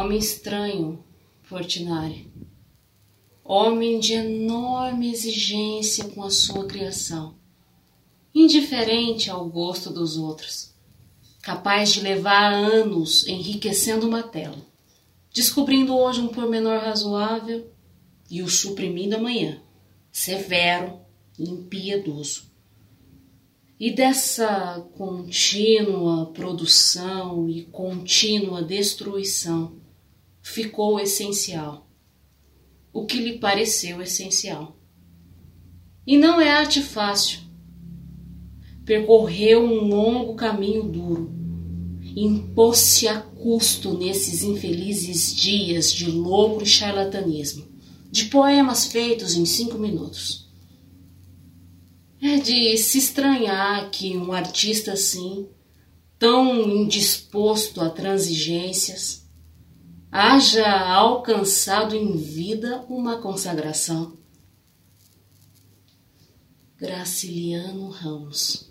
Homem estranho, Portinari. Homem de enorme exigência com a sua criação. Indiferente ao gosto dos outros. Capaz de levar anos enriquecendo uma tela. Descobrindo hoje um pormenor razoável e o suprimindo amanhã. Severo e impiedoso. E dessa contínua produção e contínua destruição ficou essencial, o que lhe pareceu essencial. E não é arte fácil. Percorreu um longo caminho duro, impôs-se a custo nesses infelizes dias de louco e charlatanismo, de poemas feitos em cinco minutos é de se estranhar que um artista assim, tão indisposto a transigências, haja alcançado em vida uma consagração. Graciliano Ramos